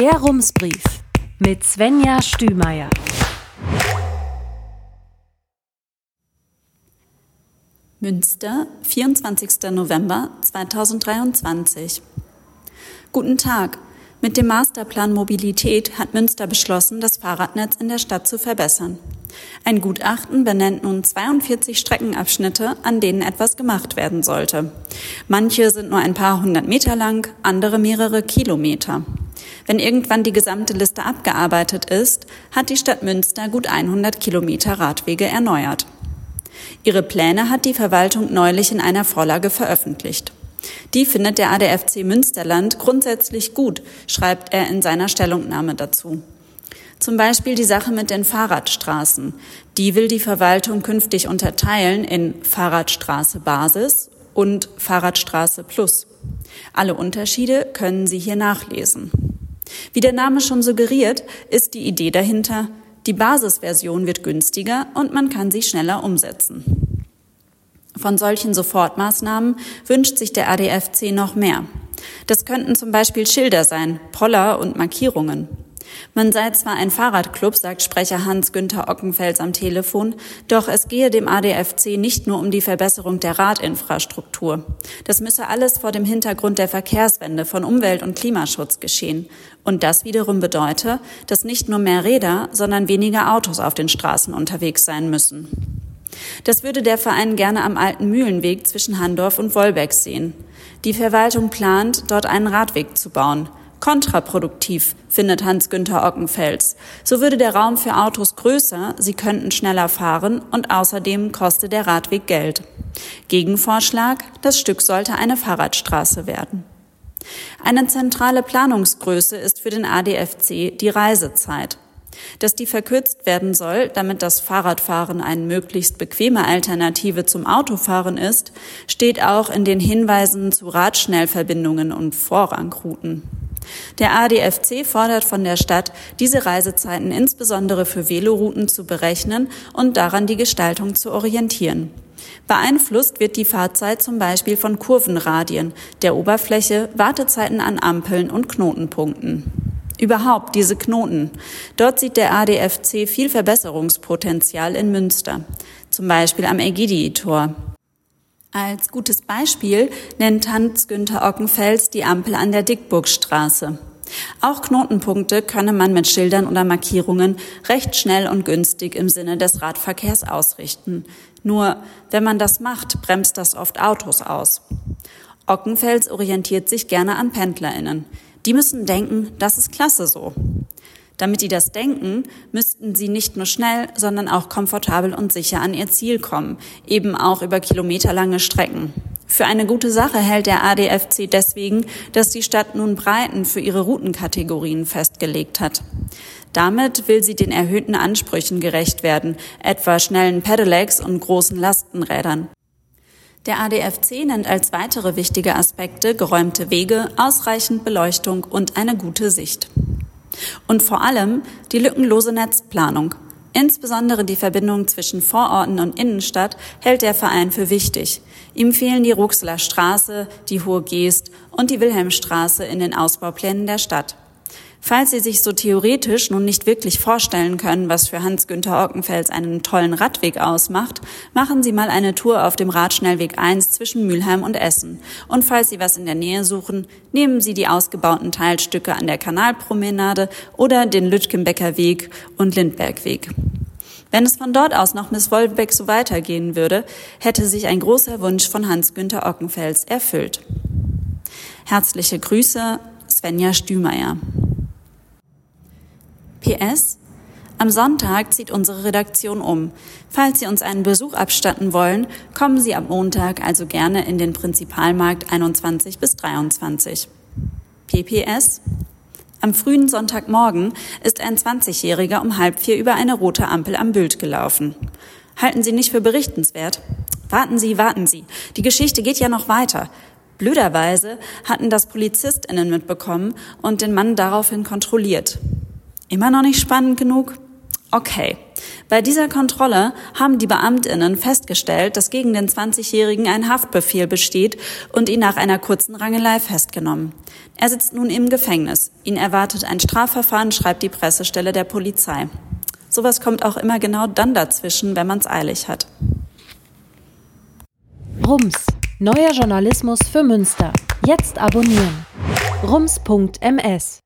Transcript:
Der Rumsbrief mit Svenja Stümeier. Münster, 24. November 2023. Guten Tag. Mit dem Masterplan Mobilität hat Münster beschlossen, das Fahrradnetz in der Stadt zu verbessern. Ein Gutachten benennt nun 42 Streckenabschnitte, an denen etwas gemacht werden sollte. Manche sind nur ein paar hundert Meter lang, andere mehrere Kilometer. Wenn irgendwann die gesamte Liste abgearbeitet ist, hat die Stadt Münster gut 100 Kilometer Radwege erneuert. Ihre Pläne hat die Verwaltung neulich in einer Vorlage veröffentlicht. Die findet der ADFC Münsterland grundsätzlich gut, schreibt er in seiner Stellungnahme dazu. Zum Beispiel die Sache mit den Fahrradstraßen. Die will die Verwaltung künftig unterteilen in Fahrradstraße Basis und Fahrradstraße Plus. Alle Unterschiede können Sie hier nachlesen. Wie der Name schon suggeriert, ist die Idee dahinter, die Basisversion wird günstiger und man kann sie schneller umsetzen. Von solchen Sofortmaßnahmen wünscht sich der ADFC noch mehr. Das könnten zum Beispiel Schilder sein, Poller und Markierungen. Man sei zwar ein Fahrradclub, sagt Sprecher Hans-Günther Ockenfels am Telefon, doch es gehe dem ADFC nicht nur um die Verbesserung der Radinfrastruktur. Das müsse alles vor dem Hintergrund der Verkehrswende von Umwelt- und Klimaschutz geschehen. Und das wiederum bedeute, dass nicht nur mehr Räder, sondern weniger Autos auf den Straßen unterwegs sein müssen. Das würde der Verein gerne am alten Mühlenweg zwischen Handorf und Wolbeck sehen. Die Verwaltung plant, dort einen Radweg zu bauen kontraproduktiv, findet Hans-Günther Ockenfels. So würde der Raum für Autos größer, sie könnten schneller fahren und außerdem kostet der Radweg Geld. Gegenvorschlag, das Stück sollte eine Fahrradstraße werden. Eine zentrale Planungsgröße ist für den ADFC die Reisezeit. Dass die verkürzt werden soll, damit das Fahrradfahren eine möglichst bequeme Alternative zum Autofahren ist, steht auch in den Hinweisen zu Radschnellverbindungen und Vorrangrouten. Der ADFC fordert von der Stadt, diese Reisezeiten insbesondere für Velorouten zu berechnen und daran die Gestaltung zu orientieren. Beeinflusst wird die Fahrzeit zum Beispiel von Kurvenradien, der Oberfläche, Wartezeiten an Ampeln und Knotenpunkten. Überhaupt diese Knoten. Dort sieht der ADFC viel Verbesserungspotenzial in Münster, zum Beispiel am Egidi-Tor. Als gutes Beispiel nennt Hans-Günther Ockenfels die Ampel an der Dickburgstraße. Auch Knotenpunkte könne man mit Schildern oder Markierungen recht schnell und günstig im Sinne des Radverkehrs ausrichten. Nur, wenn man das macht, bremst das oft Autos aus. Ockenfels orientiert sich gerne an PendlerInnen. Die müssen denken, das ist klasse so. Damit die das denken, müssten sie nicht nur schnell, sondern auch komfortabel und sicher an ihr Ziel kommen, eben auch über kilometerlange Strecken. Für eine gute Sache hält der ADFC deswegen, dass die Stadt nun Breiten für ihre Routenkategorien festgelegt hat. Damit will sie den erhöhten Ansprüchen gerecht werden, etwa schnellen Pedelecs und großen Lastenrädern. Der ADFC nennt als weitere wichtige Aspekte geräumte Wege, ausreichend Beleuchtung und eine gute Sicht. Und vor allem die lückenlose Netzplanung. Insbesondere die Verbindung zwischen Vororten und Innenstadt hält der Verein für wichtig. Ihm fehlen die Ruxler Straße, die Hohe Geest und die Wilhelmstraße in den Ausbauplänen der Stadt. Falls Sie sich so theoretisch nun nicht wirklich vorstellen können, was für Hans-Günther Ockenfels einen tollen Radweg ausmacht, machen Sie mal eine Tour auf dem Radschnellweg 1 zwischen Mülheim und Essen. Und falls Sie was in der Nähe suchen, nehmen Sie die ausgebauten Teilstücke an der Kanalpromenade oder den Lütgenbecker Weg und Lindbergweg. Wenn es von dort aus noch bis Wolbeck so weitergehen würde, hätte sich ein großer Wunsch von Hans-Günther Ockenfels erfüllt. Herzliche Grüße, Svenja Stümeier. PS am Sonntag zieht unsere Redaktion um. Falls Sie uns einen Besuch abstatten wollen, kommen Sie am Montag also gerne in den Prinzipalmarkt 21 bis 23. PPS am frühen Sonntagmorgen ist ein 20-Jähriger um halb vier über eine rote Ampel am Bild gelaufen. Halten Sie nicht für berichtenswert? Warten Sie, warten Sie. Die Geschichte geht ja noch weiter. Blöderweise hatten das PolizistInnen mitbekommen und den Mann daraufhin kontrolliert. Immer noch nicht spannend genug? Okay. Bei dieser Kontrolle haben die Beamtinnen festgestellt, dass gegen den 20-Jährigen ein Haftbefehl besteht und ihn nach einer kurzen Rangelei festgenommen. Er sitzt nun im Gefängnis. Ihn erwartet ein Strafverfahren, schreibt die Pressestelle der Polizei. Sowas kommt auch immer genau dann dazwischen, wenn man es eilig hat. Rums, neuer Journalismus für Münster. Jetzt abonnieren. rums.ms